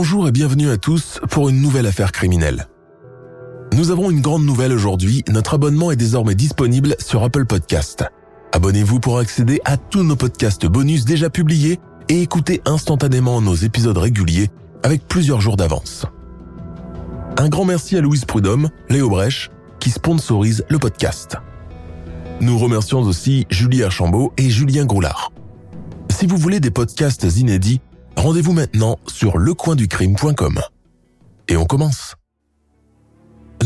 Bonjour et bienvenue à tous pour une nouvelle affaire criminelle. Nous avons une grande nouvelle aujourd'hui, notre abonnement est désormais disponible sur Apple Podcast. Abonnez-vous pour accéder à tous nos podcasts bonus déjà publiés et écouter instantanément nos épisodes réguliers avec plusieurs jours d'avance. Un grand merci à Louise Prudhomme, Léo Brèche, qui sponsorise le podcast. Nous remercions aussi Julie Archambault et Julien Groulard. Si vous voulez des podcasts inédits, rendez-vous maintenant sur lecoinducrime.com. Et on commence.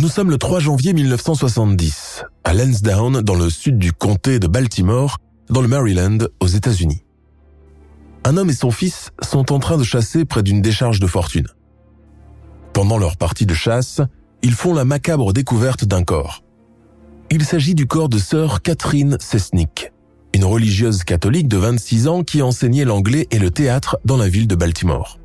Nous sommes le 3 janvier 1970, à Lansdowne, dans le sud du comté de Baltimore, dans le Maryland, aux États-Unis. Un homme et son fils sont en train de chasser près d'une décharge de fortune. Pendant leur partie de chasse, ils font la macabre découverte d'un corps. Il s'agit du corps de sœur Catherine Sesnick, une religieuse catholique de 26 ans qui enseignait l'anglais et le théâtre dans la ville de Baltimore.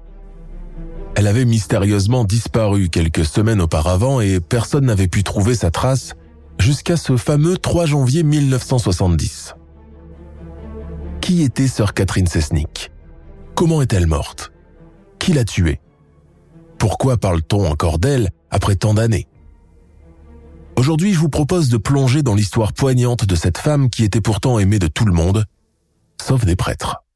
Elle avait mystérieusement disparu quelques semaines auparavant et personne n'avait pu trouver sa trace jusqu'à ce fameux 3 janvier 1970. Qui était sœur Catherine Sesnick? Comment est-elle morte? Qui l'a tuée? Pourquoi parle-t-on encore d'elle après tant d'années? Aujourd'hui, je vous propose de plonger dans l'histoire poignante de cette femme qui était pourtant aimée de tout le monde, sauf des prêtres.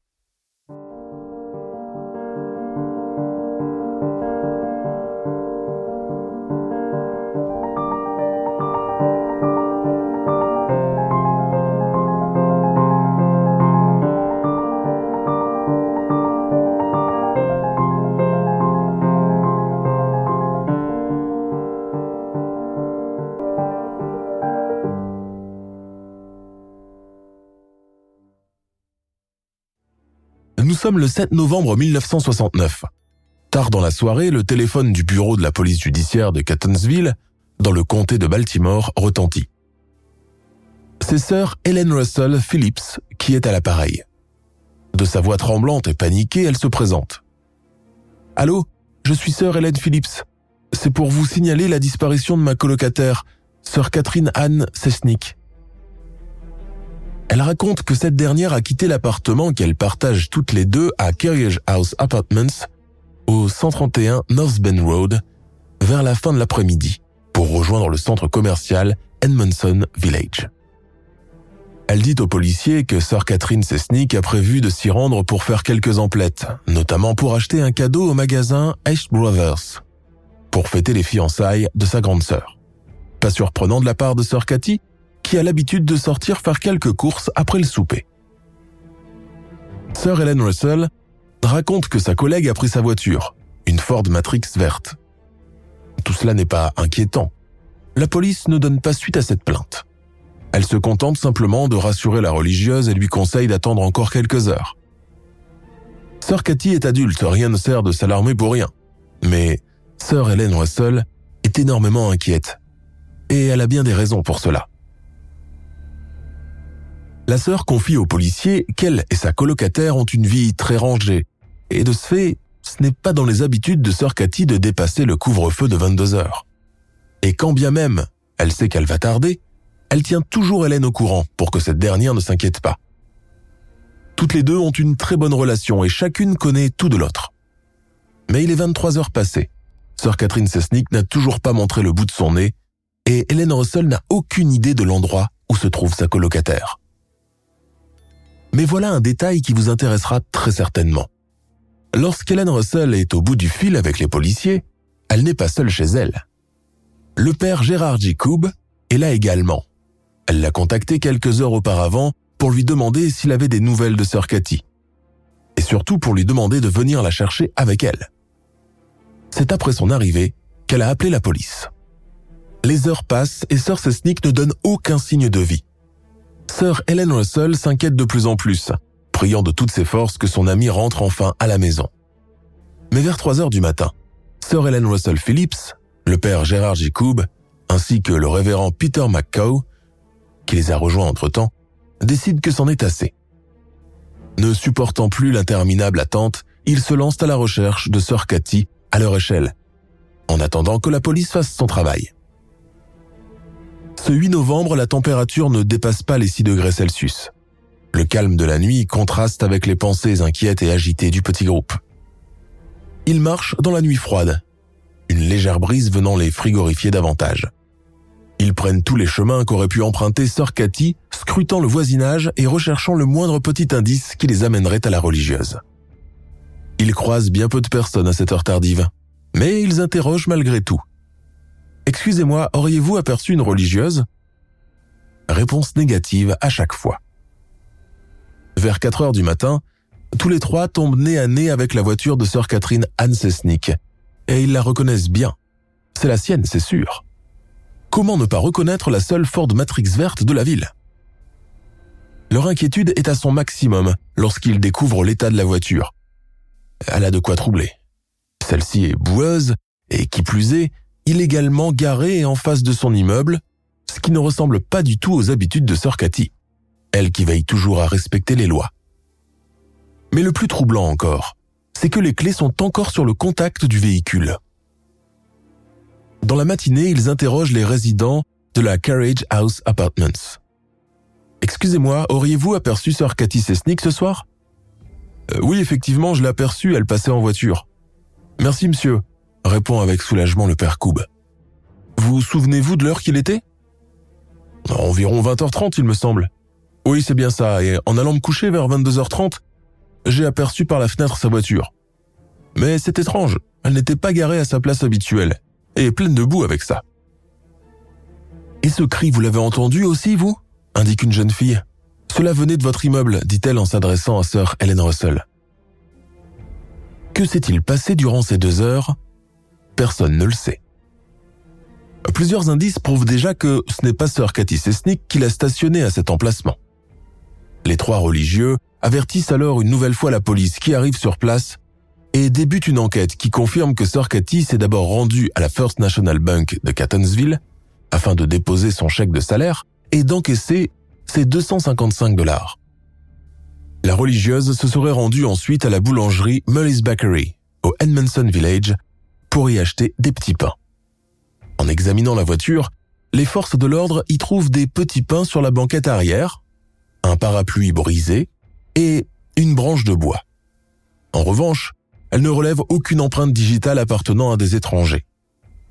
Sommes le 7 novembre 1969. Tard dans la soirée, le téléphone du bureau de la police judiciaire de Catonsville, dans le comté de Baltimore, retentit. C'est sœur Helen Russell Phillips qui est à l'appareil. De sa voix tremblante et paniquée, elle se présente. Allô, je suis sœur Helen Phillips. C'est pour vous signaler la disparition de ma colocataire, sœur Catherine Anne Sesnick. Elle raconte que cette dernière a quitté l'appartement qu'elles partagent toutes les deux à Carriage House Apartments, au 131 North Bend Road, vers la fin de l'après-midi, pour rejoindre le centre commercial Edmondson Village. Elle dit aux policiers que sœur Catherine Sesnick a prévu de s'y rendre pour faire quelques emplettes, notamment pour acheter un cadeau au magasin Ace Brothers, pour fêter les fiançailles de sa grande sœur. Pas surprenant de la part de sœur Cathy, qui a l'habitude de sortir faire quelques courses après le souper. Sœur Helen Russell raconte que sa collègue a pris sa voiture, une Ford Matrix verte. Tout cela n'est pas inquiétant. La police ne donne pas suite à cette plainte. Elle se contente simplement de rassurer la religieuse et lui conseille d'attendre encore quelques heures. Sœur Cathy est adulte, rien ne sert de s'alarmer pour rien. Mais Sœur Helen Russell est énormément inquiète. Et elle a bien des raisons pour cela. La sœur confie aux policiers qu'elle et sa colocataire ont une vie très rangée. Et de ce fait, ce n'est pas dans les habitudes de sœur Cathy de dépasser le couvre-feu de 22 heures. Et quand bien même elle sait qu'elle va tarder, elle tient toujours Hélène au courant pour que cette dernière ne s'inquiète pas. Toutes les deux ont une très bonne relation et chacune connaît tout de l'autre. Mais il est 23 heures passées. Sœur Catherine Sesnick n'a toujours pas montré le bout de son nez et Hélène Russell n'a aucune idée de l'endroit où se trouve sa colocataire. Mais voilà un détail qui vous intéressera très certainement. Lorsqu'Hélène Russell est au bout du fil avec les policiers, elle n'est pas seule chez elle. Le père Gérard Jacob est là également. Elle l'a contacté quelques heures auparavant pour lui demander s'il avait des nouvelles de sœur Cathy. Et surtout pour lui demander de venir la chercher avec elle. C'est après son arrivée qu'elle a appelé la police. Les heures passent et Sir Sesnick ne donne aucun signe de vie. Sir Helen Russell s'inquiète de plus en plus, priant de toutes ses forces que son ami rentre enfin à la maison. Mais vers 3 heures du matin, Sir Helen Russell Phillips, le père Gérard Jacob, ainsi que le révérend Peter McCaw, qui les a rejoints entre-temps, décident que c'en est assez. Ne supportant plus l'interminable attente, ils se lancent à la recherche de Sir Cathy à leur échelle, en attendant que la police fasse son travail. Ce 8 novembre, la température ne dépasse pas les 6 degrés Celsius. Le calme de la nuit contraste avec les pensées inquiètes et agitées du petit groupe. Ils marchent dans la nuit froide, une légère brise venant les frigorifier davantage. Ils prennent tous les chemins qu'aurait pu emprunter Sir Cathy, scrutant le voisinage et recherchant le moindre petit indice qui les amènerait à la religieuse. Ils croisent bien peu de personnes à cette heure tardive, mais ils interrogent malgré tout. Excusez-moi, auriez-vous aperçu une religieuse? Réponse négative à chaque fois. Vers 4 heures du matin, tous les trois tombent nez à nez avec la voiture de sœur Catherine Anne Sesnick, et ils la reconnaissent bien. C'est la sienne, c'est sûr. Comment ne pas reconnaître la seule Ford Matrix verte de la ville? Leur inquiétude est à son maximum lorsqu'ils découvrent l'état de la voiture. Elle a de quoi troubler. Celle-ci est boueuse, et qui plus est, illégalement garée en face de son immeuble, ce qui ne ressemble pas du tout aux habitudes de Sœur Cathy, elle qui veille toujours à respecter les lois. Mais le plus troublant encore, c'est que les clés sont encore sur le contact du véhicule. Dans la matinée, ils interrogent les résidents de la Carriage House Apartments. Excusez-moi, auriez-vous aperçu Sœur Cathy Sesnick ce soir? Euh, Oui, effectivement, je l'ai aperçue, elle passait en voiture. Merci, monsieur, répond avec soulagement le père Koub. Vous souvenez-vous de l'heure qu'il était? Environ 20h30, il me semble. Oui, c'est bien ça, et en allant me coucher vers 22h30, j'ai aperçu par la fenêtre sa voiture. Mais c'est étrange, elle n'était pas garée à sa place habituelle, et pleine de boue avec ça. Et ce cri, vous l'avez entendu aussi, vous? indique une jeune fille. Cela venait de votre immeuble, dit-elle en s'adressant à sœur Helen Russell. Que s'est-il passé durant ces deux heures? Personne ne le sait. Plusieurs indices prouvent déjà que ce n'est pas sœur Cathy Sesnick qui l'a stationné à cet emplacement. Les trois religieux avertissent alors une nouvelle fois la police qui arrive sur place et débute une enquête qui confirme que sœur Cathy s'est d'abord rendue à la First National Bank de Catonsville afin de déposer son chèque de salaire et d'encaisser ses 255 dollars. La religieuse se serait rendue ensuite à la boulangerie Mully's Bakery, au Edmondson Village, pour y acheter des petits pains. En examinant la voiture, les forces de l'ordre y trouvent des petits pains sur la banquette arrière, un parapluie brisé et une branche de bois. En revanche, elle ne relève aucune empreinte digitale appartenant à des étrangers.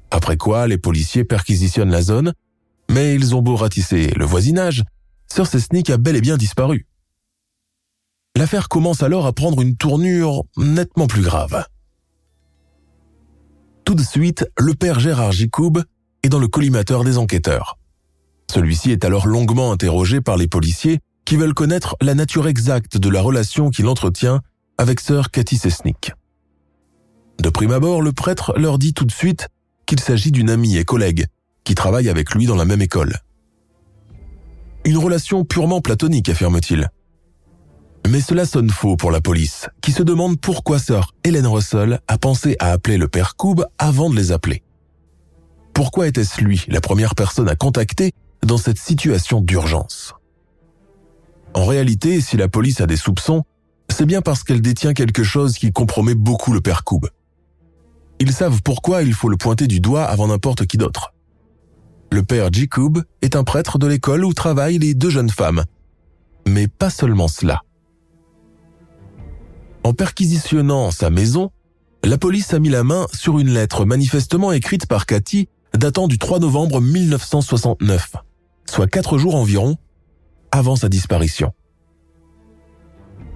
Après quoi, les policiers perquisitionnent la zone, mais ils ont beau ratisser le voisinage, Sir Sesnick a bel et bien disparu. L'affaire commence alors à prendre une tournure nettement plus grave. Tout de suite, le père Gérard Gicoub est dans le collimateur des enquêteurs. Celui-ci est alors longuement interrogé par les policiers qui veulent connaître la nature exacte de la relation qu'il entretient avec sœur Cathy Sesnick. De prime abord, le prêtre leur dit tout de suite qu'il s'agit d'une amie et collègue qui travaille avec lui dans la même école. Une relation purement platonique, affirme-t-il. Mais cela sonne faux pour la police, qui se demande pourquoi sœur Hélène Russell a pensé à appeler le père Koub avant de les appeler. Pourquoi était-ce lui la première personne à contacter dans cette situation d'urgence? En réalité, si la police a des soupçons, c'est bien parce qu'elle détient quelque chose qui compromet beaucoup le père Koub. Ils savent pourquoi il faut le pointer du doigt avant n'importe qui d'autre. Le père Jacob est un prêtre de l'école où travaillent les deux jeunes femmes. Mais pas seulement cela. En perquisitionnant sa maison, la police a mis la main sur une lettre manifestement écrite par Cathy datant du 3 novembre 1969, soit quatre jours environ avant sa disparition.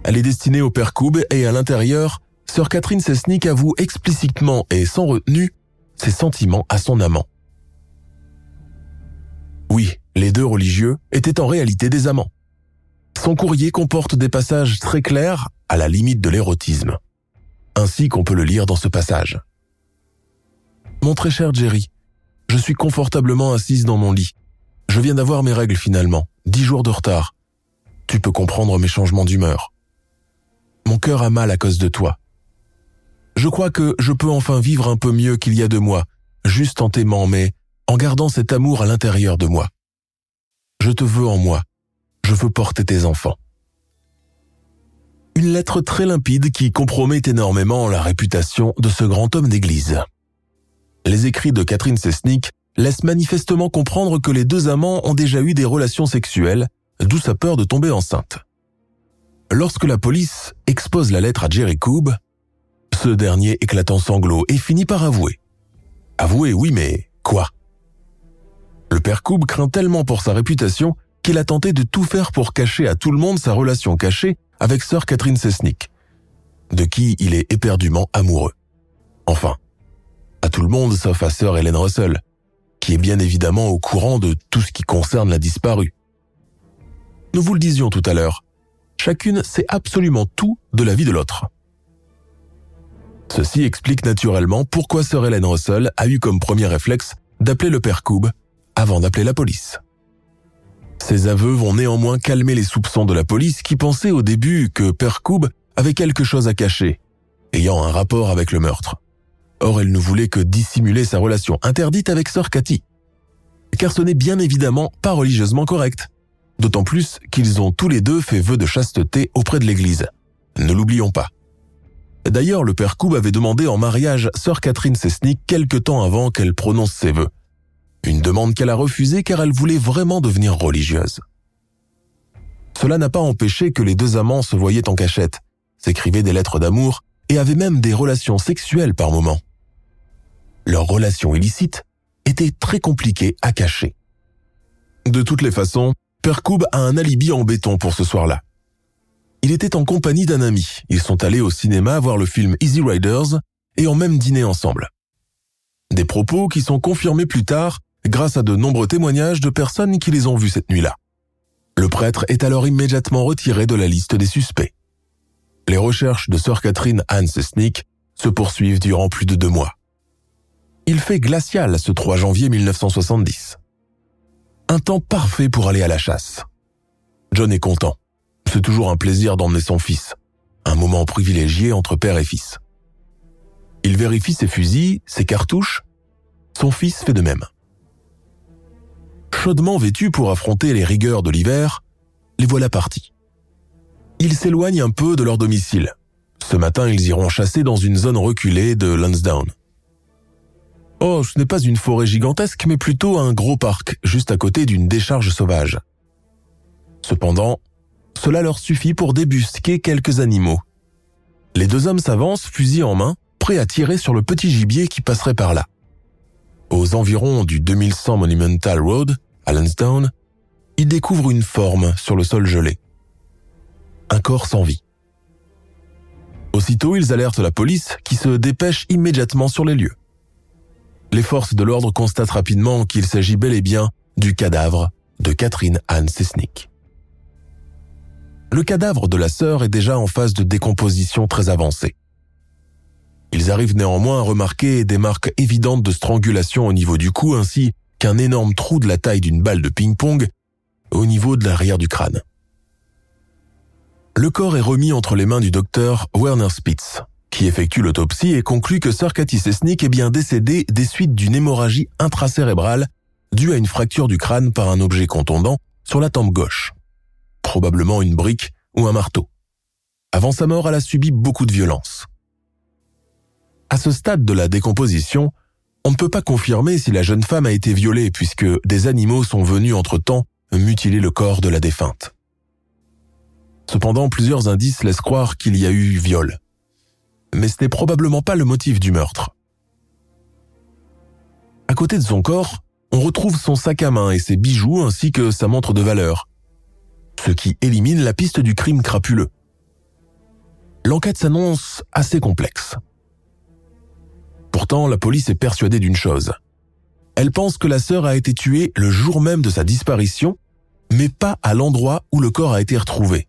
Elle est destinée au père Koub et à l'intérieur, sœur Catherine Sesnick avoue explicitement et sans retenue ses sentiments à son amant. Oui, les deux religieux étaient en réalité des amants. Son courrier comporte des passages très clairs à la limite de l'érotisme, ainsi qu'on peut le lire dans ce passage. Mon très cher Jerry, je suis confortablement assise dans mon lit. Je viens d'avoir mes règles finalement, dix jours de retard. Tu peux comprendre mes changements d'humeur. Mon cœur a mal à cause de toi. Je crois que je peux enfin vivre un peu mieux qu'il y a deux mois, juste en t'aimant, mais en gardant cet amour à l'intérieur de moi. Je te veux en moi. Je veux porter tes enfants. Une lettre très limpide qui compromet énormément la réputation de ce grand homme d'église. Les écrits de Catherine Sesnick laissent manifestement comprendre que les deux amants ont déjà eu des relations sexuelles, d'où sa peur de tomber enceinte. Lorsque la police expose la lettre à Jerry Coob, ce dernier éclate en sanglots et finit par avouer. Avouer, oui, mais quoi? Le père Coob craint tellement pour sa réputation qu'il a tenté de tout faire pour cacher à tout le monde sa relation cachée avec sœur Catherine Sesnick, de qui il est éperdument amoureux. Enfin, à tout le monde sauf à sœur Hélène Russell, qui est bien évidemment au courant de tout ce qui concerne la disparue. Nous vous le disions tout à l'heure, chacune sait absolument tout de la vie de l'autre. Ceci explique naturellement pourquoi sœur Hélène Russell a eu comme premier réflexe d'appeler le père Coob avant d'appeler la police. Ces aveux vont néanmoins calmer les soupçons de la police qui pensait au début que Père Coob avait quelque chose à cacher, ayant un rapport avec le meurtre. Or, elle ne voulait que dissimuler sa relation interdite avec Sœur Cathy. Car ce n'est bien évidemment pas religieusement correct. D'autant plus qu'ils ont tous les deux fait vœu de chasteté auprès de l'Église. Ne l'oublions pas. D'ailleurs, le père Coob avait demandé en mariage Sœur Catherine Sesnick quelque temps avant qu'elle prononce ses vœux. Une demande qu'elle a refusée car elle voulait vraiment devenir religieuse. Cela n'a pas empêché que les deux amants se voyaient en cachette, s'écrivaient des lettres d'amour et avaient même des relations sexuelles par moments. Leur relation illicite était très compliquée à cacher. De toutes les façons, Percoub a un alibi en béton pour ce soir-là. Il était en compagnie d'un ami. Ils sont allés au cinéma voir le film Easy Riders et ont même dîné ensemble. Des propos qui sont confirmés plus tard grâce à de nombreux témoignages de personnes qui les ont vus cette nuit-là. Le prêtre est alors immédiatement retiré de la liste des suspects. Les recherches de sœur Catherine Anne Sesnick se poursuivent durant plus de deux mois. Il fait glacial ce 3 janvier 1970. Un temps parfait pour aller à la chasse. John est content. C'est toujours un plaisir d'emmener son fils. Un moment privilégié entre père et fils. Il vérifie ses fusils, ses cartouches. Son fils fait de même chaudement vêtus pour affronter les rigueurs de l'hiver, les voilà partis. Ils s'éloignent un peu de leur domicile. Ce matin, ils iront chasser dans une zone reculée de Lansdowne. Oh, ce n'est pas une forêt gigantesque, mais plutôt un gros parc, juste à côté d'une décharge sauvage. Cependant, cela leur suffit pour débusquer quelques animaux. Les deux hommes s'avancent, fusil en main, prêts à tirer sur le petit gibier qui passerait par là. Aux environs du 2100 Monumental Road, à Lansdowne, ils découvrent une forme sur le sol gelé. Un corps sans vie. Aussitôt, ils alertent la police qui se dépêche immédiatement sur les lieux. Les forces de l'ordre constatent rapidement qu'il s'agit bel et bien du cadavre de Catherine Anne Sesnick. Le cadavre de la sœur est déjà en phase de décomposition très avancée. Ils arrivent néanmoins à remarquer des marques évidentes de strangulation au niveau du cou ainsi qu'un énorme trou de la taille d'une balle de ping-pong au niveau de l'arrière du crâne. Le corps est remis entre les mains du docteur Werner Spitz, qui effectue l'autopsie et conclut que Sir Cathy est bien décédée des suites d'une hémorragie intracérébrale due à une fracture du crâne par un objet contondant sur la tempe gauche, probablement une brique ou un marteau. Avant sa mort, elle a subi beaucoup de violence. À ce stade de la décomposition, on ne peut pas confirmer si la jeune femme a été violée puisque des animaux sont venus entre-temps mutiler le corps de la défunte. Cependant, plusieurs indices laissent croire qu'il y a eu viol. Mais ce n'est probablement pas le motif du meurtre. À côté de son corps, on retrouve son sac à main et ses bijoux ainsi que sa montre de valeur, ce qui élimine la piste du crime crapuleux. L'enquête s'annonce assez complexe. Pourtant, la police est persuadée d'une chose. Elle pense que la sœur a été tuée le jour même de sa disparition, mais pas à l'endroit où le corps a été retrouvé.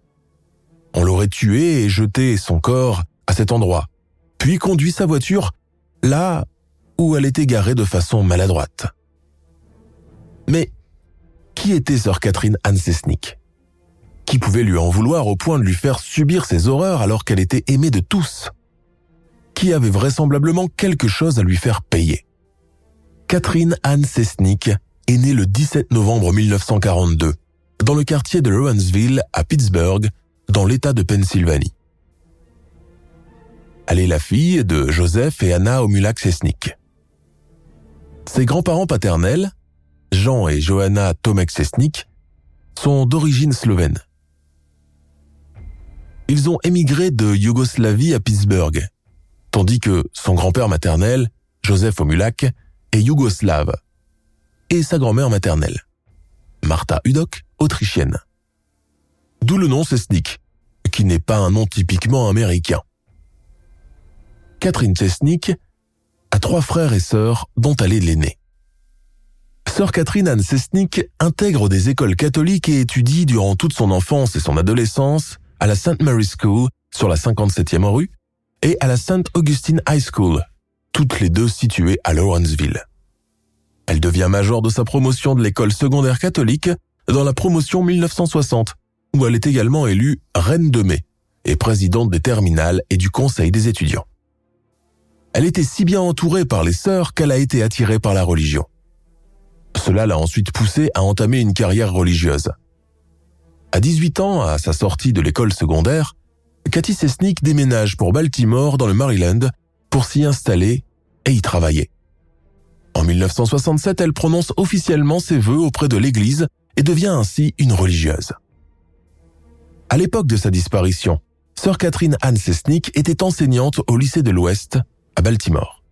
On l'aurait tué et jeté son corps à cet endroit, puis conduit sa voiture là où elle était garée de façon maladroite. Mais qui était sœur Catherine Anne Sesnick? Qui pouvait lui en vouloir au point de lui faire subir ses horreurs alors qu'elle était aimée de tous? Qui avait vraisemblablement quelque chose à lui faire payer Catherine Anne Sesnick est née le 17 novembre 1942 dans le quartier de Lawrenceville à Pittsburgh, dans l'État de Pennsylvanie. Elle est la fille de Joseph et Anna Omulak Sesnick. Ses grands-parents paternels, Jean et Johanna Tomek Sesnick, sont d'origine slovène. Ils ont émigré de Yougoslavie à Pittsburgh, tandis que son grand-père maternel, Joseph Omulak, est yougoslave, et sa grand-mère maternelle, Martha Udok, autrichienne. D'où le nom Sesnik, qui n'est pas un nom typiquement américain. Catherine Sesnik a trois frères et sœurs dont elle est l'aînée. Sœur Catherine Anne Sesnik intègre des écoles catholiques et étudie durant toute son enfance et son adolescence à la St. Mary School sur la 57e rue et à la St. Augustine High School, toutes les deux situées à Lawrenceville. Elle devient major de sa promotion de l'école secondaire catholique dans la promotion 1960, où elle est également élue reine de mai et présidente des terminales et du conseil des étudiants. Elle était si bien entourée par les sœurs qu'elle a été attirée par la religion. Cela l'a ensuite poussée à entamer une carrière religieuse. À 18 ans, à sa sortie de l'école secondaire, Cathy Sesnick déménage pour Baltimore dans le Maryland pour s'y installer et y travailler. En 1967, elle prononce officiellement ses vœux auprès de l'Église et devient ainsi une religieuse. À l'époque de sa disparition, sœur Catherine Anne Sesnick était enseignante au lycée de l'Ouest à Baltimore.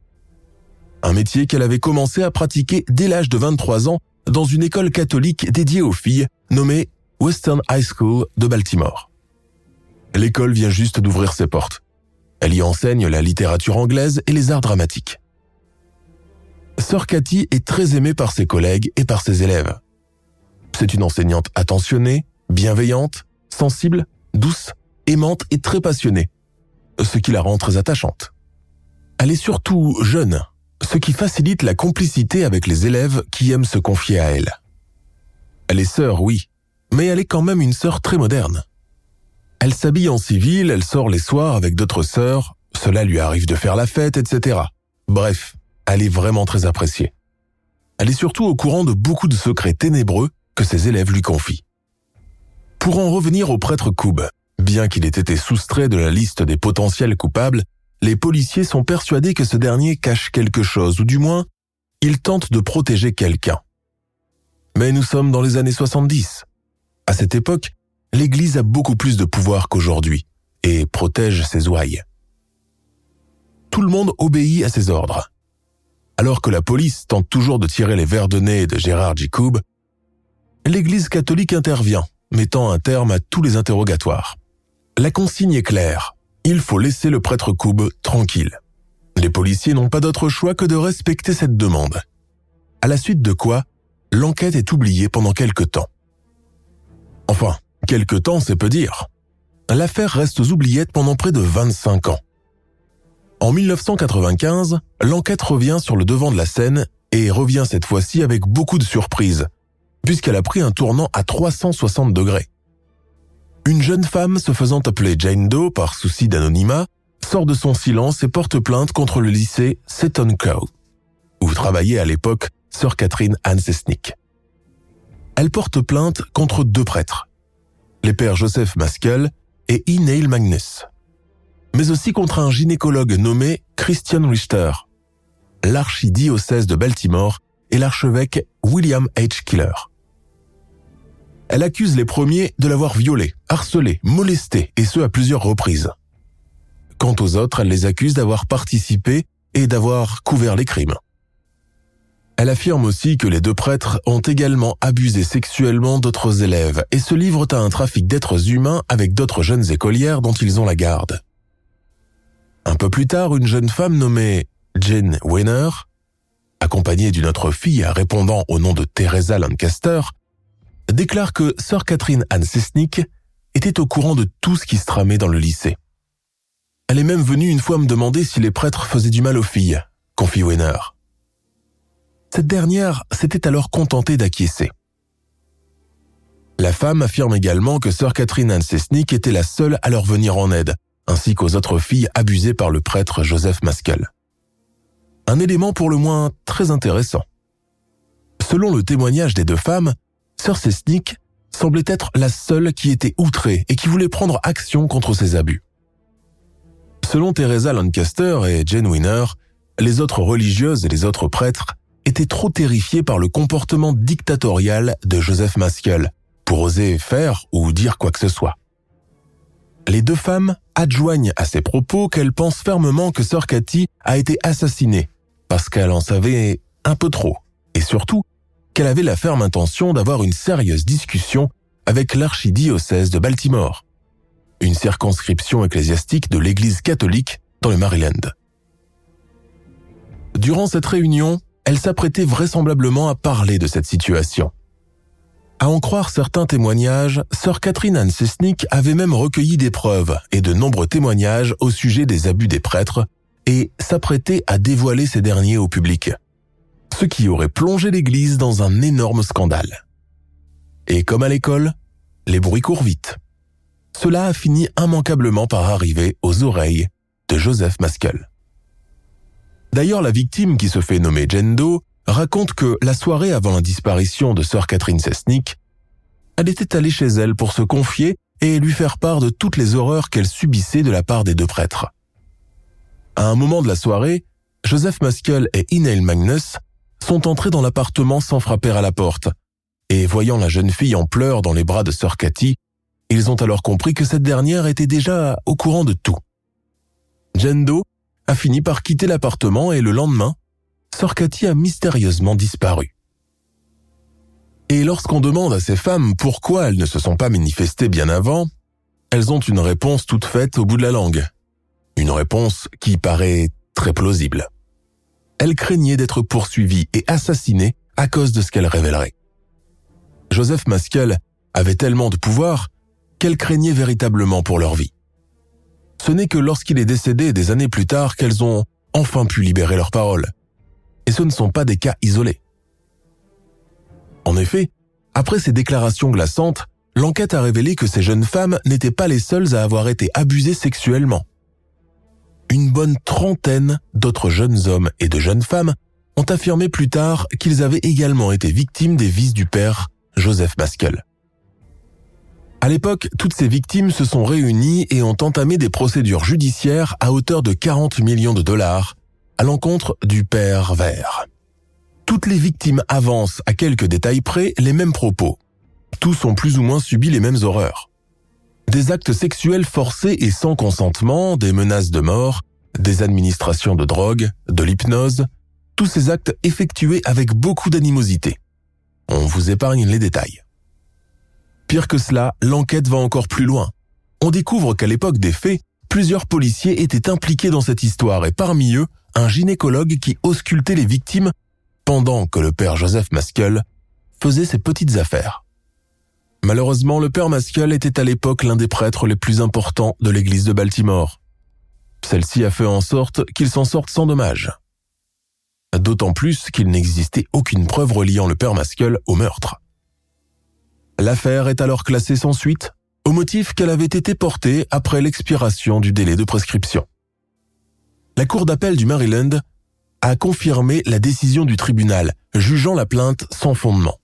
Un métier qu'elle avait commencé à pratiquer dès l'âge de 23 ans dans une école catholique dédiée aux filles nommée Western High School de Baltimore. L'école vient juste d'ouvrir ses portes. Elle y enseigne la littérature anglaise et les arts dramatiques. Sœur Cathy est très aimée par ses collègues et par ses élèves. C'est une enseignante attentionnée, bienveillante, sensible, douce, aimante et très passionnée, ce qui la rend très attachante. Elle est surtout jeune, ce qui facilite la complicité avec les élèves qui aiment se confier à elle. Elle est sœur, oui, mais elle est quand même une sœur très moderne. Elle s'habille en civil, elle sort les soirs avec d'autres sœurs, cela lui arrive de faire la fête, etc. Bref, elle est vraiment très appréciée. Elle est surtout au courant de beaucoup de secrets ténébreux que ses élèves lui confient. Pour en revenir au prêtre Koub, bien qu'il ait été soustrait de la liste des potentiels coupables, les policiers sont persuadés que ce dernier cache quelque chose, ou du moins, il tente de protéger quelqu'un. Mais nous sommes dans les années 70. À cette époque, l'Église a beaucoup plus de pouvoir qu'aujourd'hui et protège ses ouailles. Tout le monde obéit à ses ordres. Alors que la police tente toujours de tirer les verres de nez de Gérard Jicoub, l'Église catholique intervient, mettant un terme à tous les interrogatoires. La consigne est claire, il faut laisser le prêtre Koub tranquille. Les policiers n'ont pas d'autre choix que de respecter cette demande. À la suite de quoi, l'enquête est oubliée pendant quelque temps. Enfin, quelque temps, c'est peu dire. L'affaire reste aux oubliettes pendant près de 25 ans. En 1995, l'enquête revient sur le devant de la scène et revient cette fois-ci avec beaucoup de surprises, puisqu'elle a pris un tournant à 360 degrés. Une jeune femme se faisant appeler Jane Doe par souci d'anonymat sort de son silence et porte plainte contre le lycée Seton Cow, où travaillait à l'époque sœur Catherine Anne. Elle porte plainte contre deux prêtres, les pères Joseph Maskell et E. Neil Magnus, mais aussi contre un gynécologue nommé Christian Richter, l'archidiocèse de Baltimore et l'archevêque William H. Killer. Elle accuse les premiers de l'avoir violée, harcelée, molestée, et ce à plusieurs reprises. Quant aux autres, elle les accuse d'avoir participé et d'avoir couvert les crimes. Elle affirme aussi que les deux prêtres ont également abusé sexuellement d'autres élèves et se livrent à un trafic d'êtres humains avec d'autres jeunes écolières dont ils ont la garde. Un peu plus tard, une jeune femme nommée Jane Weiner, accompagnée d'une autre fille répondant au nom de Teresa Lancaster, déclare que sœur Catherine Anne Sesnick était au courant de tout ce qui se tramait dans le lycée. Elle est même venue une fois me demander si les prêtres faisaient du mal aux filles, confie Weiner. Cette dernière s'était alors contentée d'acquiescer. La femme affirme également que sœur Catherine Anne Sesnick était la seule à leur venir en aide, ainsi qu'aux autres filles abusées par le prêtre Joseph Maskel. Un élément pour le moins très intéressant. Selon le témoignage des deux femmes, sœur Sesnick semblait être la seule qui était outrée et qui voulait prendre action contre ces abus. Selon Teresa Lancaster et Jane Winner, les autres religieuses et les autres prêtres étaient trop terrifiés par le comportement dictatorial de Joseph Maskell pour oser faire ou dire quoi que ce soit. Les deux femmes adjoignent à ces propos qu'elles pensent fermement que Sœur Cathy a été assassinée parce qu'elle en savait un peu trop et surtout qu'elle avait la ferme intention d'avoir une sérieuse discussion avec l'archidiocèse de Baltimore, une circonscription ecclésiastique de l'Église catholique dans le Maryland. Durant cette réunion, elle s'apprêtait vraisemblablement à parler de cette situation. À en croire certains témoignages, sœur Catherine Anne Sesnick avait même recueilli des preuves et de nombreux témoignages au sujet des abus des prêtres et s'apprêtait à dévoiler ces derniers au public. Ce qui aurait plongé l'Église dans un énorme scandale. Et comme à l'école, les bruits courent vite. Cela a fini immanquablement par arriver aux oreilles de Joseph Maskell. D'ailleurs, la victime qui se fait nommer Jendo raconte que la soirée avant la disparition de sœur Catherine Sesnick, elle était allée chez elle pour se confier et lui faire part de toutes les horreurs qu'elle subissait de la part des deux prêtres. À un moment de la soirée, Joseph Maskell et Inel Magnus sont entrés dans l'appartement sans frapper à la porte, et voyant la jeune fille en pleurs dans les bras de sœur Cathy, ils ont alors compris que cette dernière était déjà au courant de tout. Jendo a fini par quitter l'appartement et le lendemain, Cathy a mystérieusement disparu. Et lorsqu'on demande à ces femmes pourquoi elles ne se sont pas manifestées bien avant, elles ont une réponse toute faite au bout de la langue. Une réponse qui paraît très plausible. Elles craignaient d'être poursuivies et assassinées à cause de ce qu'elles révéleraient. Joseph Maskell avait tellement de pouvoir qu'elles craignaient véritablement pour leur vie ce n'est que lorsqu'il est décédé des années plus tard qu'elles ont enfin pu libérer leurs paroles. Et ce ne sont pas des cas isolés. En effet, après ces déclarations glaçantes, l'enquête a révélé que ces jeunes femmes n'étaient pas les seules à avoir été abusées sexuellement. Une bonne trentaine d'autres jeunes hommes et de jeunes femmes ont affirmé plus tard qu'ils avaient également été victimes des vices du père Joseph Maskell. À l'époque, toutes ces victimes se sont réunies et ont entamé des procédures judiciaires à hauteur de 40 millions de dollars à l'encontre du père Vert. Toutes les victimes avancent à quelques détails près les mêmes propos. Tous ont plus ou moins subi les mêmes horreurs. Des actes sexuels forcés et sans consentement, des menaces de mort, des administrations de drogue, de l'hypnose, tous ces actes effectués avec beaucoup d'animosité. On vous épargne les détails. Que cela, l'enquête va encore plus loin. On découvre qu'à l'époque des faits, plusieurs policiers étaient impliqués dans cette histoire et parmi eux, un gynécologue qui auscultait les victimes pendant que le père Joseph Maskell faisait ses petites affaires. Malheureusement, le père Maskell était à l'époque l'un des prêtres les plus importants de l'église de Baltimore. Celle-ci a fait en sorte qu'il s'en sorte sans dommage. D'autant plus qu'il n'existait aucune preuve reliant le père Maskell au meurtre. L'affaire est alors classée sans suite, au motif qu'elle avait été portée après l'expiration du délai de prescription. La Cour d'appel du Maryland a confirmé la décision du tribunal, jugeant la plainte sans fondement.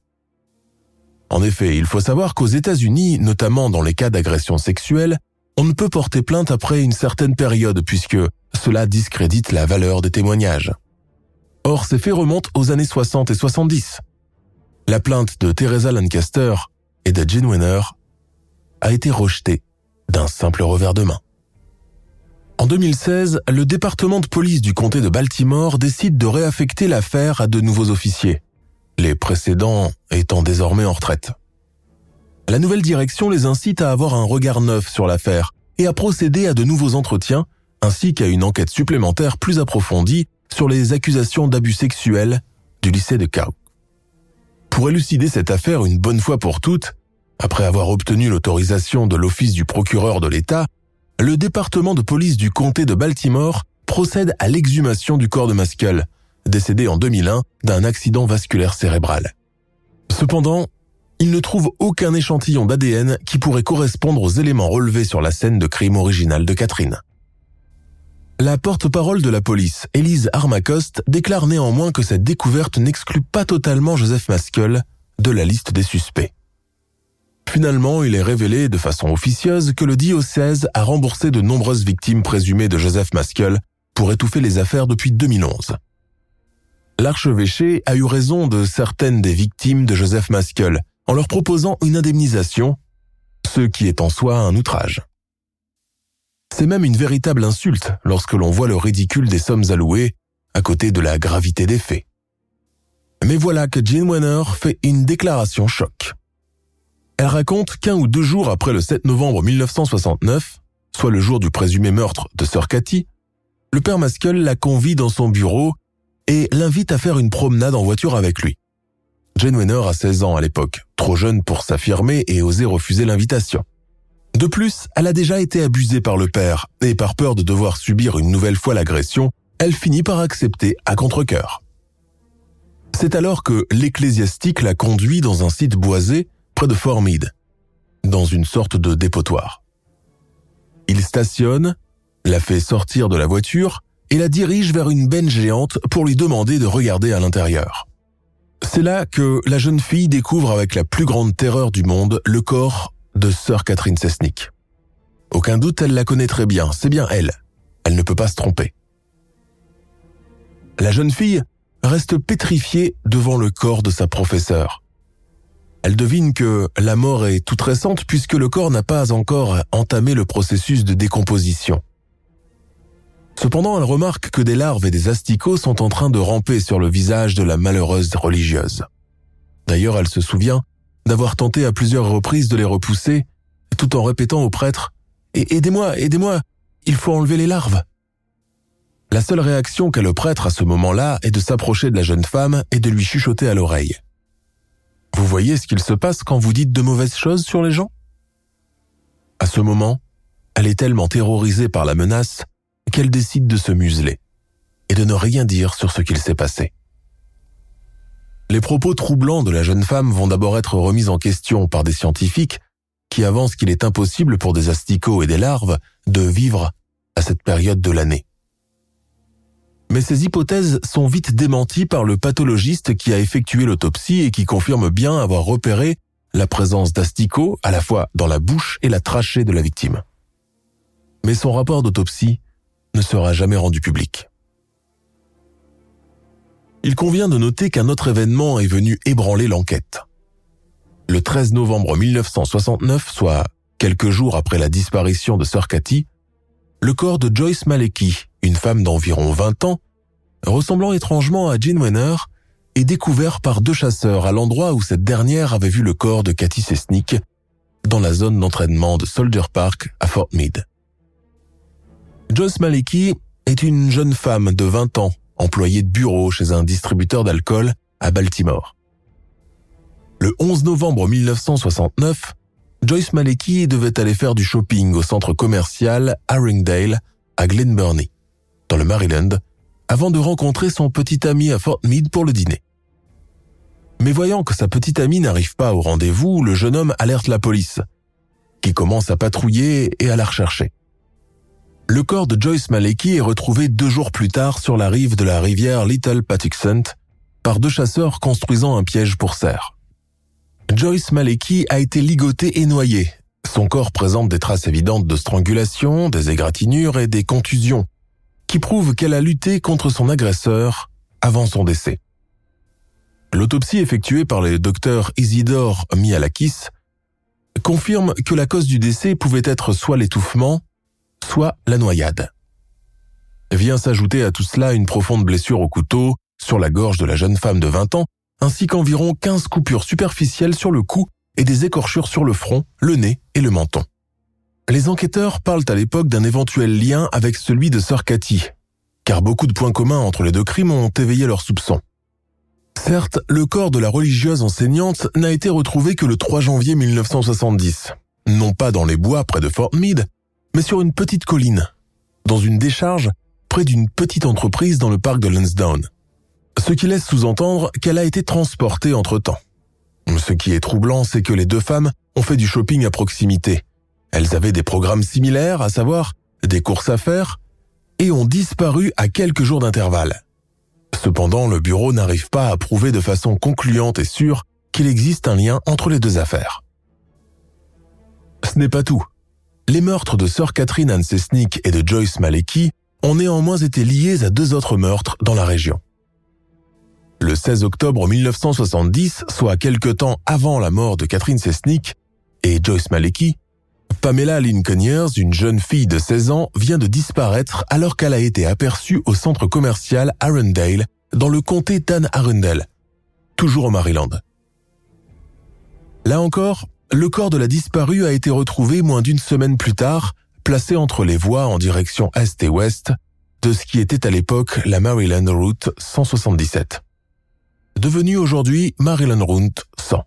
En effet, il faut savoir qu'aux États-Unis, notamment dans les cas d'agression sexuelle, on ne peut porter plainte après une certaine période puisque cela discrédite la valeur des témoignages. Or, ces faits remontent aux années 60 et 70. La plainte de Teresa Lancaster et de Gene Winner a été rejeté d'un simple revers de main. En 2016, le département de police du comté de Baltimore décide de réaffecter l'affaire à de nouveaux officiers, les précédents étant désormais en retraite. La nouvelle direction les incite à avoir un regard neuf sur l'affaire et à procéder à de nouveaux entretiens ainsi qu'à une enquête supplémentaire plus approfondie sur les accusations d'abus sexuels du lycée de Cow. Pour élucider cette affaire une bonne fois pour toutes, après avoir obtenu l'autorisation de l'Office du procureur de l'État, le département de police du comté de Baltimore procède à l'exhumation du corps de Maskell, décédé en 2001 d'un accident vasculaire cérébral. Cependant, il ne trouve aucun échantillon d'ADN qui pourrait correspondre aux éléments relevés sur la scène de crime originale de Catherine. La porte-parole de la police, Elise Armacoste, déclare néanmoins que cette découverte n'exclut pas totalement Joseph Maskell de la liste des suspects. Finalement, il est révélé de façon officieuse que le diocèse a remboursé de nombreuses victimes présumées de Joseph Maskell pour étouffer les affaires depuis 2011. L'archevêché a eu raison de certaines des victimes de Joseph Maskell en leur proposant une indemnisation, ce qui est en soi un outrage. C'est même une véritable insulte lorsque l'on voit le ridicule des sommes allouées à côté de la gravité des faits. Mais voilà que Jean Wenner fait une déclaration choc. Elle raconte qu'un ou deux jours après le 7 novembre 1969, soit le jour du présumé meurtre de Sir Cathy, le père Maskell la convie dans son bureau et l'invite à faire une promenade en voiture avec lui. Jane Wenner a 16 ans à l'époque, trop jeune pour s'affirmer et oser refuser l'invitation. De plus, elle a déjà été abusée par le père, et par peur de devoir subir une nouvelle fois l'agression, elle finit par accepter à contre-cœur. C'est alors que l'ecclésiastique la conduit dans un site boisé près de Fort Meade, dans une sorte de dépotoir. Il stationne, la fait sortir de la voiture et la dirige vers une benne géante pour lui demander de regarder à l'intérieur. C'est là que la jeune fille découvre avec la plus grande terreur du monde le corps de sœur Catherine Sesnick. Aucun doute, elle la connaît très bien, c'est bien elle. Elle ne peut pas se tromper. La jeune fille reste pétrifiée devant le corps de sa professeure. Elle devine que la mort est toute récente puisque le corps n'a pas encore entamé le processus de décomposition. Cependant, elle remarque que des larves et des asticots sont en train de ramper sur le visage de la malheureuse religieuse. D'ailleurs, elle se souvient d'avoir tenté à plusieurs reprises de les repousser, tout en répétant au prêtre ⁇ Aidez-moi, aidez-moi, il faut enlever les larves !⁇ La seule réaction qu'a le prêtre à ce moment-là est de s'approcher de la jeune femme et de lui chuchoter à l'oreille. Vous voyez ce qu'il se passe quand vous dites de mauvaises choses sur les gens? À ce moment, elle est tellement terrorisée par la menace qu'elle décide de se museler et de ne rien dire sur ce qu'il s'est passé. Les propos troublants de la jeune femme vont d'abord être remis en question par des scientifiques qui avancent qu'il est impossible pour des asticots et des larves de vivre à cette période de l'année. Mais ces hypothèses sont vite démenties par le pathologiste qui a effectué l'autopsie et qui confirme bien avoir repéré la présence d'asticots à la fois dans la bouche et la trachée de la victime. Mais son rapport d'autopsie ne sera jamais rendu public. Il convient de noter qu'un autre événement est venu ébranler l'enquête. Le 13 novembre 1969, soit quelques jours après la disparition de Sir Cathy, le corps de Joyce Malecki, une femme d'environ 20 ans, ressemblant étrangement à Jean Wenner, est découvert par deux chasseurs à l'endroit où cette dernière avait vu le corps de Cathy Sesnick, dans la zone d'entraînement de Soldier Park à Fort Meade. Joyce Malecki est une jeune femme de 20 ans employé de bureau chez un distributeur d'alcool à Baltimore. Le 11 novembre 1969, Joyce Malecki devait aller faire du shopping au centre commercial Haringdale à Glen Burnie, dans le Maryland, avant de rencontrer son petit ami à Fort Meade pour le dîner. Mais voyant que sa petite amie n'arrive pas au rendez-vous, le jeune homme alerte la police, qui commence à patrouiller et à la rechercher. Le corps de Joyce Malecki est retrouvé deux jours plus tard sur la rive de la rivière Little Patuxent par deux chasseurs construisant un piège pour cerfs. Joyce Malecki a été ligotée et noyée. Son corps présente des traces évidentes de strangulation, des égratignures et des contusions, qui prouvent qu'elle a lutté contre son agresseur avant son décès. L'autopsie effectuée par les docteurs Isidore Mialakis confirme que la cause du décès pouvait être soit l'étouffement, soit la noyade. Vient s'ajouter à tout cela une profonde blessure au couteau sur la gorge de la jeune femme de 20 ans, ainsi qu'environ 15 coupures superficielles sur le cou et des écorchures sur le front, le nez et le menton. Les enquêteurs parlent à l'époque d'un éventuel lien avec celui de Sœur Cathy, car beaucoup de points communs entre les deux crimes ont éveillé leurs soupçons. Certes, le corps de la religieuse enseignante n'a été retrouvé que le 3 janvier 1970, non pas dans les bois près de Fort Meade, mais sur une petite colline, dans une décharge près d'une petite entreprise dans le parc de Lansdowne. ce qui laisse sous-entendre qu'elle a été transportée entre-temps. Ce qui est troublant, c'est que les deux femmes ont fait du shopping à proximité. Elles avaient des programmes similaires, à savoir des courses à faire, et ont disparu à quelques jours d'intervalle. Cependant, le bureau n'arrive pas à prouver de façon concluante et sûre qu'il existe un lien entre les deux affaires. Ce n'est pas tout. Les meurtres de Sir Catherine Anne Sesnick et de Joyce Malecki ont néanmoins été liés à deux autres meurtres dans la région. Le 16 octobre 1970, soit quelque temps avant la mort de Catherine Sesnick et Joyce Malecki, Pamela Lincolniers, une jeune fille de 16 ans, vient de disparaître alors qu'elle a été aperçue au centre commercial Arundel dans le comté d'Anne Arundel, toujours au Maryland. Là encore, le corps de la disparue a été retrouvé moins d'une semaine plus tard, placé entre les voies en direction est et ouest de ce qui était à l'époque la Maryland Route 177, devenue aujourd'hui Maryland Route 100.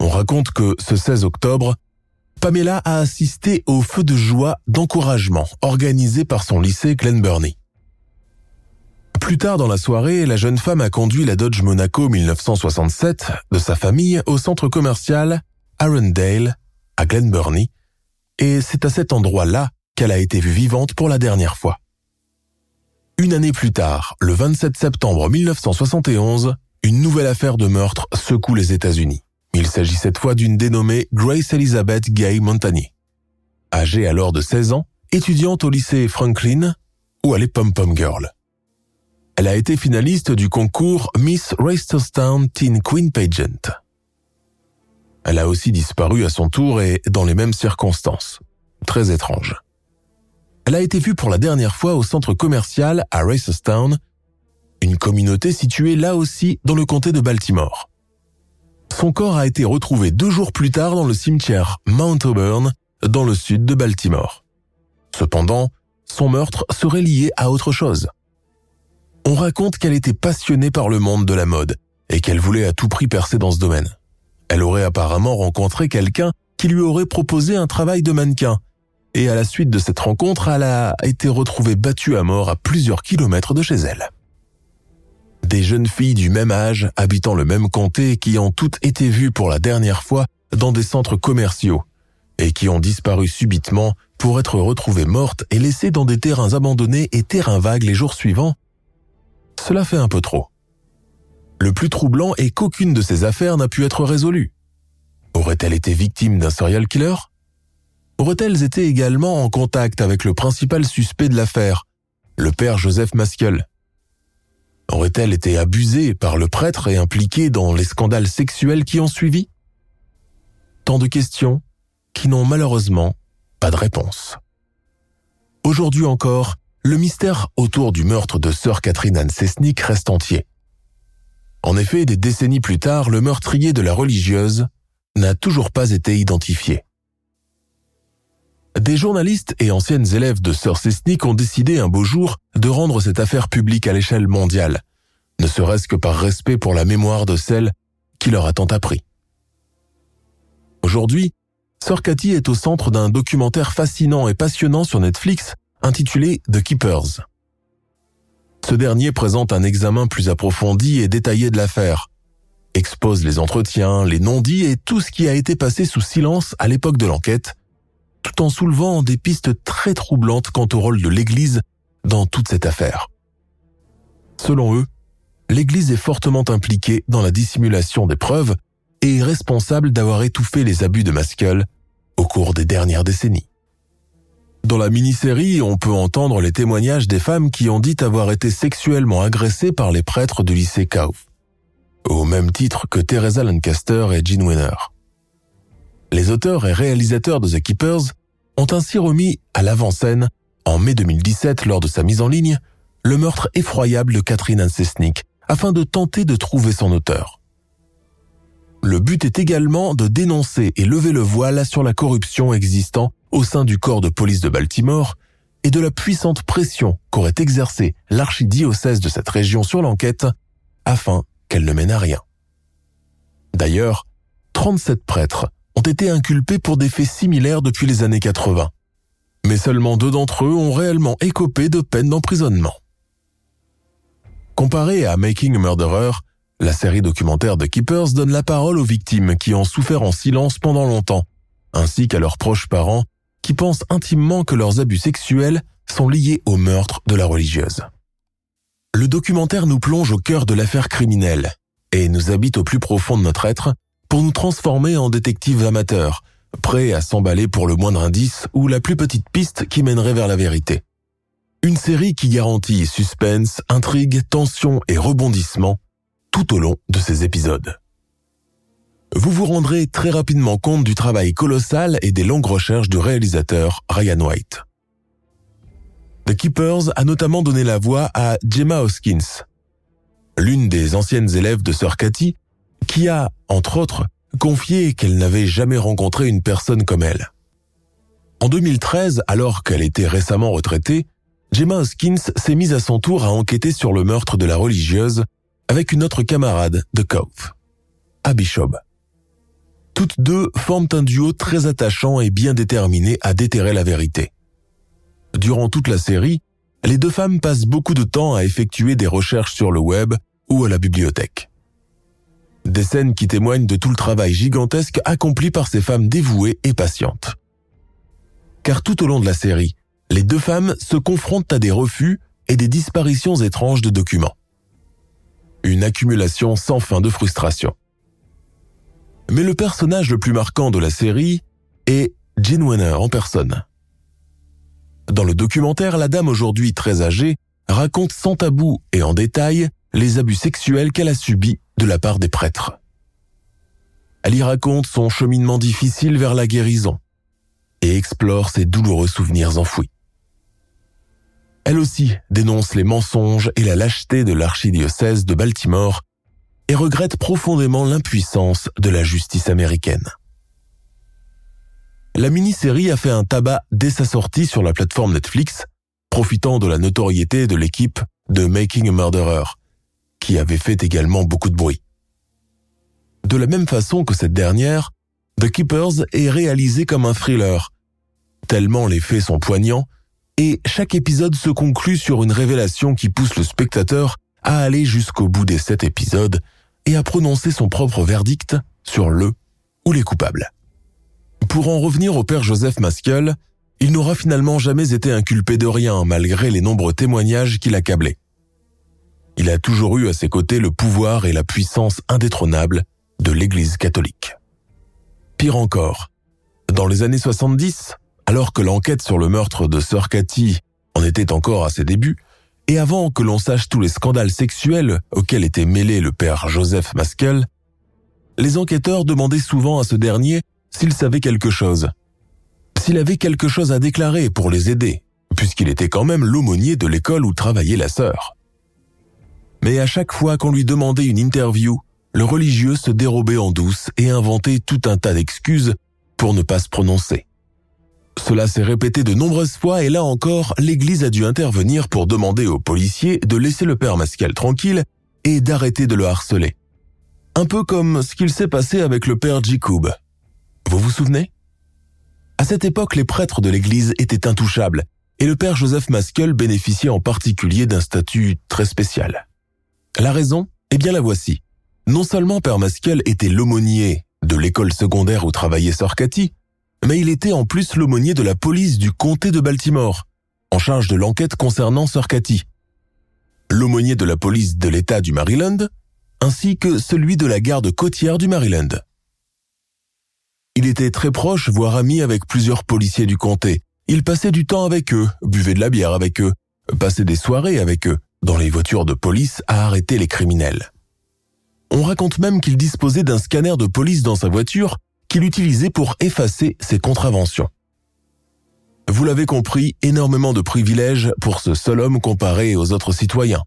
On raconte que ce 16 octobre, Pamela a assisté au feu de joie d'encouragement organisé par son lycée Glen Burnie. Plus tard dans la soirée, la jeune femme a conduit la Dodge Monaco 1967 de sa famille au centre commercial Arundel à Glen Burnie, et c'est à cet endroit-là qu'elle a été vue vivante pour la dernière fois. Une année plus tard, le 27 septembre 1971, une nouvelle affaire de meurtre secoue les États-Unis. Il s'agit cette fois d'une dénommée Grace Elizabeth Gay Montagnier. Âgée alors de 16 ans, étudiante au lycée Franklin, où elle est pom-pom girl. Elle a été finaliste du concours Miss Reisterstown Teen Queen Pageant. Elle a aussi disparu à son tour et dans les mêmes circonstances. Très étrange. Elle a été vue pour la dernière fois au centre commercial à Reisterstown, une communauté située là aussi dans le comté de Baltimore. Son corps a été retrouvé deux jours plus tard dans le cimetière Mount Auburn, dans le sud de Baltimore. Cependant, son meurtre serait lié à autre chose on raconte qu'elle était passionnée par le monde de la mode et qu'elle voulait à tout prix percer dans ce domaine. Elle aurait apparemment rencontré quelqu'un qui lui aurait proposé un travail de mannequin. Et à la suite de cette rencontre, elle a été retrouvée battue à mort à plusieurs kilomètres de chez elle. Des jeunes filles du même âge, habitant le même comté, qui ont toutes été vues pour la dernière fois dans des centres commerciaux et qui ont disparu subitement pour être retrouvées mortes et laissées dans des terrains abandonnés et terrains vagues les jours suivants, cela fait un peu trop. Le plus troublant est qu'aucune de ces affaires n'a pu être résolue. Aurait-elle été victime d'un serial killer? Aurait-elles été également en contact avec le principal suspect de l'affaire, le père Joseph Maskiel Aurait-elle été abusée par le prêtre et impliquée dans les scandales sexuels qui ont suivi? Tant de questions qui n'ont malheureusement pas de réponse. Aujourd'hui encore, le mystère autour du meurtre de sœur Catherine Anne Sesnick reste entier. En effet, des décennies plus tard, le meurtrier de la religieuse n'a toujours pas été identifié. Des journalistes et anciennes élèves de sœur Sesnick ont décidé un beau jour de rendre cette affaire publique à l'échelle mondiale, ne serait-ce que par respect pour la mémoire de celle qui leur a tant appris. Aujourd'hui, Sœur Cathy est au centre d'un documentaire fascinant et passionnant sur Netflix intitulé The Keepers. Ce dernier présente un examen plus approfondi et détaillé de l'affaire, expose les entretiens, les non-dits et tout ce qui a été passé sous silence à l'époque de l'enquête, tout en soulevant des pistes très troublantes quant au rôle de l'Église dans toute cette affaire. Selon eux, l'Église est fortement impliquée dans la dissimulation des preuves et est responsable d'avoir étouffé les abus de Maskell au cours des dernières décennies. Dans la mini-série, on peut entendre les témoignages des femmes qui ont dit avoir été sexuellement agressées par les prêtres du lycée Kauf, au même titre que Teresa Lancaster et Jean Wenner. Les auteurs et réalisateurs de The Keepers ont ainsi remis à l'avant-scène, en mai 2017 lors de sa mise en ligne, le meurtre effroyable de Catherine Ancesnik afin de tenter de trouver son auteur. Le but est également de dénoncer et lever le voile sur la corruption existant au sein du corps de police de Baltimore et de la puissante pression qu'aurait exercée l'archidiocèse de cette région sur l'enquête afin qu'elle ne mène à rien. D'ailleurs, 37 prêtres ont été inculpés pour des faits similaires depuis les années 80, mais seulement deux d'entre eux ont réellement écopé de peine d'emprisonnement. Comparé à Making a Murderer, la série documentaire de Keepers donne la parole aux victimes qui ont souffert en silence pendant longtemps, ainsi qu'à leurs proches parents qui pensent intimement que leurs abus sexuels sont liés au meurtre de la religieuse. Le documentaire nous plonge au cœur de l'affaire criminelle et nous habite au plus profond de notre être pour nous transformer en détectives amateurs, prêts à s'emballer pour le moindre indice ou la plus petite piste qui mènerait vers la vérité. Une série qui garantit suspense, intrigue, tension et rebondissement tout au long de ces épisodes. Vous vous rendrez très rapidement compte du travail colossal et des longues recherches du réalisateur Ryan White. The Keepers a notamment donné la voix à Gemma Hoskins, l'une des anciennes élèves de Sir Cathy, qui a, entre autres, confié qu'elle n'avait jamais rencontré une personne comme elle. En 2013, alors qu'elle était récemment retraitée, Gemma Hoskins s'est mise à son tour à enquêter sur le meurtre de la religieuse avec une autre camarade de Cove, Abby Shob. Toutes deux forment un duo très attachant et bien déterminé à déterrer la vérité. Durant toute la série, les deux femmes passent beaucoup de temps à effectuer des recherches sur le web ou à la bibliothèque. Des scènes qui témoignent de tout le travail gigantesque accompli par ces femmes dévouées et patientes. Car tout au long de la série, les deux femmes se confrontent à des refus et des disparitions étranges de documents. Une accumulation sans fin de frustration. Mais le personnage le plus marquant de la série est Jean Wenner en personne. Dans le documentaire, la dame aujourd'hui très âgée raconte sans tabou et en détail les abus sexuels qu'elle a subis de la part des prêtres. Elle y raconte son cheminement difficile vers la guérison et explore ses douloureux souvenirs enfouis. Elle aussi dénonce les mensonges et la lâcheté de l'archidiocèse de Baltimore et regrette profondément l'impuissance de la justice américaine la mini-série a fait un tabac dès sa sortie sur la plateforme Netflix, profitant de la notoriété de l'équipe de Making a Murderer, qui avait fait également beaucoup de bruit. De la même façon que cette dernière, The Keepers est réalisé comme un thriller, tellement les faits sont poignants, et chaque épisode se conclut sur une révélation qui pousse le spectateur à aller jusqu'au bout des sept épisodes et à prononcer son propre verdict sur le ou les coupables. Pour en revenir au père Joseph Maskell, il n'aura finalement jamais été inculpé de rien malgré les nombreux témoignages qu'il accablait. Il a toujours eu à ses côtés le pouvoir et la puissance indétrônable de l'Église catholique. Pire encore, dans les années 70, alors que l'enquête sur le meurtre de Sir Cathy en était encore à ses débuts, et avant que l'on sache tous les scandales sexuels auxquels était mêlé le père Joseph Maskell, les enquêteurs demandaient souvent à ce dernier s'il savait quelque chose. S'il avait quelque chose à déclarer pour les aider, puisqu'il était quand même l'aumônier de l'école où travaillait la sœur. Mais à chaque fois qu'on lui demandait une interview, le religieux se dérobait en douce et inventait tout un tas d'excuses pour ne pas se prononcer. Cela s'est répété de nombreuses fois et là encore, l'Église a dû intervenir pour demander aux policiers de laisser le père Mascal tranquille et d'arrêter de le harceler. Un peu comme ce qu'il s'est passé avec le père Jacob, vous vous souvenez? À cette époque, les prêtres de l'Église étaient intouchables, et le père Joseph Maskell bénéficiait en particulier d'un statut très spécial. La raison? Eh bien la voici. Non seulement père Maskell était l'aumônier de l'école secondaire où travaillait Sir Cathy, mais il était en plus l'aumônier de la police du comté de Baltimore, en charge de l'enquête concernant Sir Cathy. L'aumônier de la police de l'État du Maryland, ainsi que celui de la garde côtière du Maryland. Il était très proche, voire ami avec plusieurs policiers du comté. Il passait du temps avec eux, buvait de la bière avec eux, passait des soirées avec eux, dans les voitures de police à arrêter les criminels. On raconte même qu'il disposait d'un scanner de police dans sa voiture qu'il utilisait pour effacer ses contraventions. Vous l'avez compris, énormément de privilèges pour ce seul homme comparé aux autres citoyens.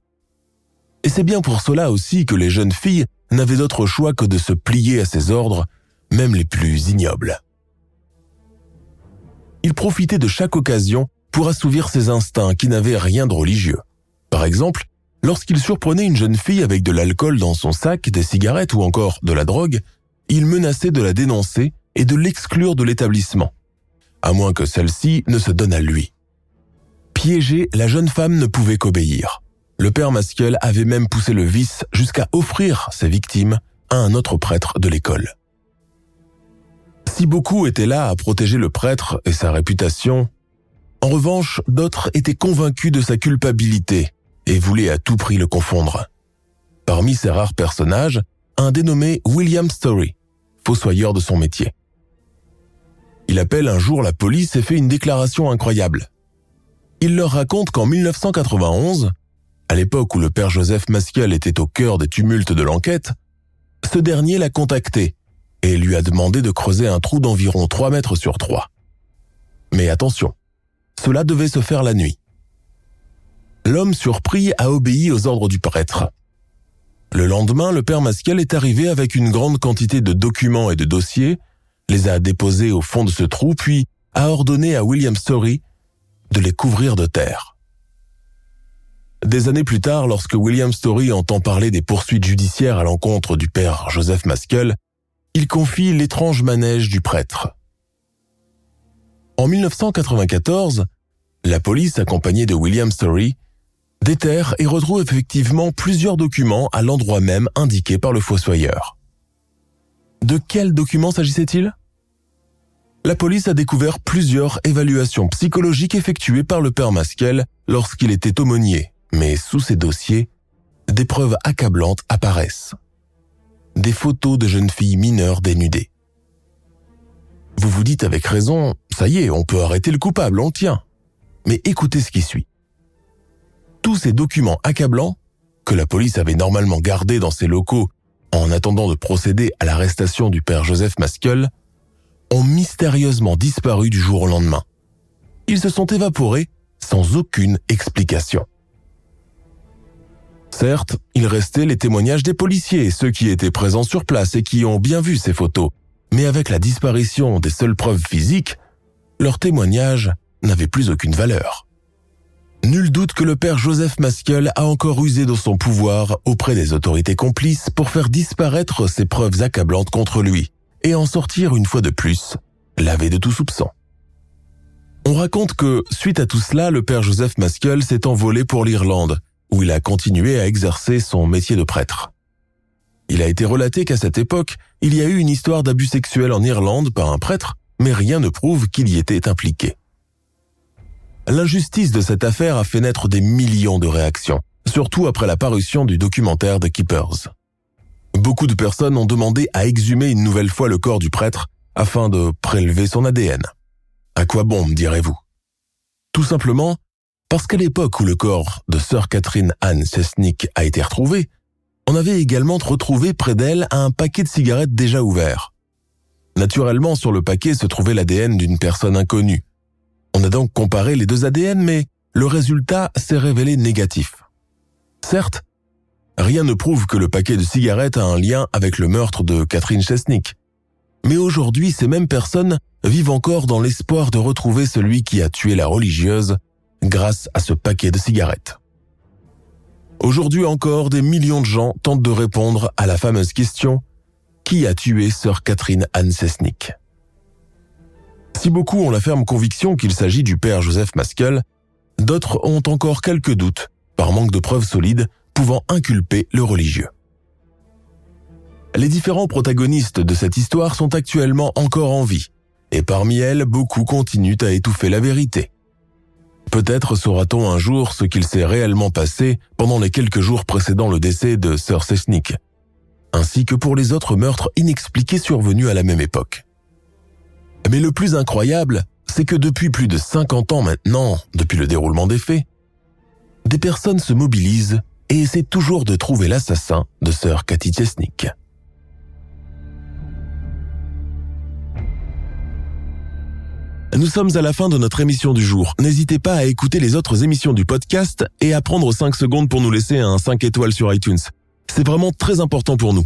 Et c'est bien pour cela aussi que les jeunes filles n'avaient d'autre choix que de se plier à ses ordres même les plus ignobles. Il profitait de chaque occasion pour assouvir ses instincts qui n'avaient rien de religieux. Par exemple, lorsqu'il surprenait une jeune fille avec de l'alcool dans son sac, des cigarettes ou encore de la drogue, il menaçait de la dénoncer et de l'exclure de l'établissement, à moins que celle-ci ne se donne à lui. Piégée, la jeune femme ne pouvait qu'obéir. le père Maskiel avait même poussé le vice jusqu'à offrir ses victimes à un autre prêtre de l'école. Si beaucoup étaient là à protéger le prêtre et sa réputation, en revanche, d'autres étaient convaincus de sa culpabilité et voulaient à tout prix le confondre. Parmi ces rares personnages, un dénommé William Story, fossoyeur de son métier. Il appelle un jour la police et fait une déclaration incroyable. Il leur raconte qu'en 1991, à l'époque où le père Joseph Maskiel était au cœur des tumultes de l'enquête, ce dernier l'a contacté et lui a demandé de creuser un trou d'environ 3 mètres sur 3. Mais attention, cela devait se faire la nuit. L'homme surpris a obéi aux ordres du prêtre. Le lendemain, le père Maskiel est arrivé avec une grande quantité de documents et de dossiers, les a déposés au fond de ce trou, puis a ordonné à William Story de les couvrir de terre. Des années plus tard, lorsque William Story entend parler des poursuites judiciaires à l'encontre du père Joseph Maskell, il confie l'étrange manège du prêtre. En 1994, la police, accompagnée de William Story, déterre et retrouve effectivement plusieurs documents à l'endroit même indiqué par le fossoyeur. De quels documents s'agissait-il? La police a découvert plusieurs évaluations psychologiques effectuées par le père Maskell lorsqu'il était aumônier mais sous ces dossiers, des preuves accablantes apparaissent. Des photos de jeunes filles mineures dénudées. Vous vous dites avec raison, ça y est, on peut arrêter le coupable, on tient. Mais écoutez ce qui suit. Tous ces documents accablants, que la police avait normalement gardés dans ses locaux en attendant de procéder à l'arrestation du père Joseph Maskel, ont mystérieusement disparu du jour au lendemain. Ils se sont évaporés sans aucune explication. Certes, il restait les témoignages des policiers, ceux qui étaient présents sur place et qui ont bien vu ces photos. Mais avec la disparition des seules preuves physiques, leurs témoignages n'avaient plus aucune valeur. Nul doute que le père Joseph Maskiel a encore usé de son pouvoir auprès des autorités complices pour faire disparaître ces preuves accablantes contre lui et en sortir une fois de plus, lavé de tout soupçon. On raconte que, suite à tout cela, le père Joseph Maskiel s'est envolé pour l'Irlande où il a continué à exercer son métier de prêtre. Il a été relaté qu'à cette époque, il y a eu une histoire d'abus sexuel en Irlande par un prêtre, mais rien ne prouve qu'il y était impliqué. L'injustice de cette affaire a fait naître des millions de réactions, surtout après la parution du documentaire The Keepers. Beaucoup de personnes ont demandé à exhumer une nouvelle fois le corps du prêtre afin de prélever son ADN. À quoi bon, me direz-vous? Tout simplement parce qu'à l'époque où le corps de sœur Catherine Anne Sesnick a été retrouvé, on avait également retrouvé près d'elle un paquet de cigarettes déjà ouvert. Naturellement, sur le paquet se trouvait l'ADN d'une personne inconnue. On a donc comparé les deux ADN, mais le résultat s'est révélé négatif. Certes, rien ne prouve que le paquet de cigarettes a un lien avec le meurtre de Catherine Chesnick. Mais aujourd'hui, ces mêmes personnes vivent encore dans l'espoir de retrouver celui qui a tué la religieuse grâce à ce paquet de cigarettes. Aujourd'hui encore, des millions de gens tentent de répondre à la fameuse question Qui a tué sœur Catherine Anne Sesnick Si beaucoup ont la ferme conviction qu'il s'agit du père Joseph Maskel, d'autres ont encore quelques doutes, par manque de preuves solides pouvant inculper le religieux. Les différents protagonistes de cette histoire sont actuellement encore en vie, et parmi elles, beaucoup continuent à étouffer la vérité. Peut-être saura-t-on un jour ce qu'il s'est réellement passé pendant les quelques jours précédant le décès de Sir Sesnick, ainsi que pour les autres meurtres inexpliqués survenus à la même époque. Mais le plus incroyable, c'est que depuis plus de 50 ans maintenant, depuis le déroulement des faits, des personnes se mobilisent et essaient toujours de trouver l'assassin de Sir Cathy Chesnick. Nous sommes à la fin de notre émission du jour. N'hésitez pas à écouter les autres émissions du podcast et à prendre 5 secondes pour nous laisser un 5 étoiles sur iTunes. C'est vraiment très important pour nous.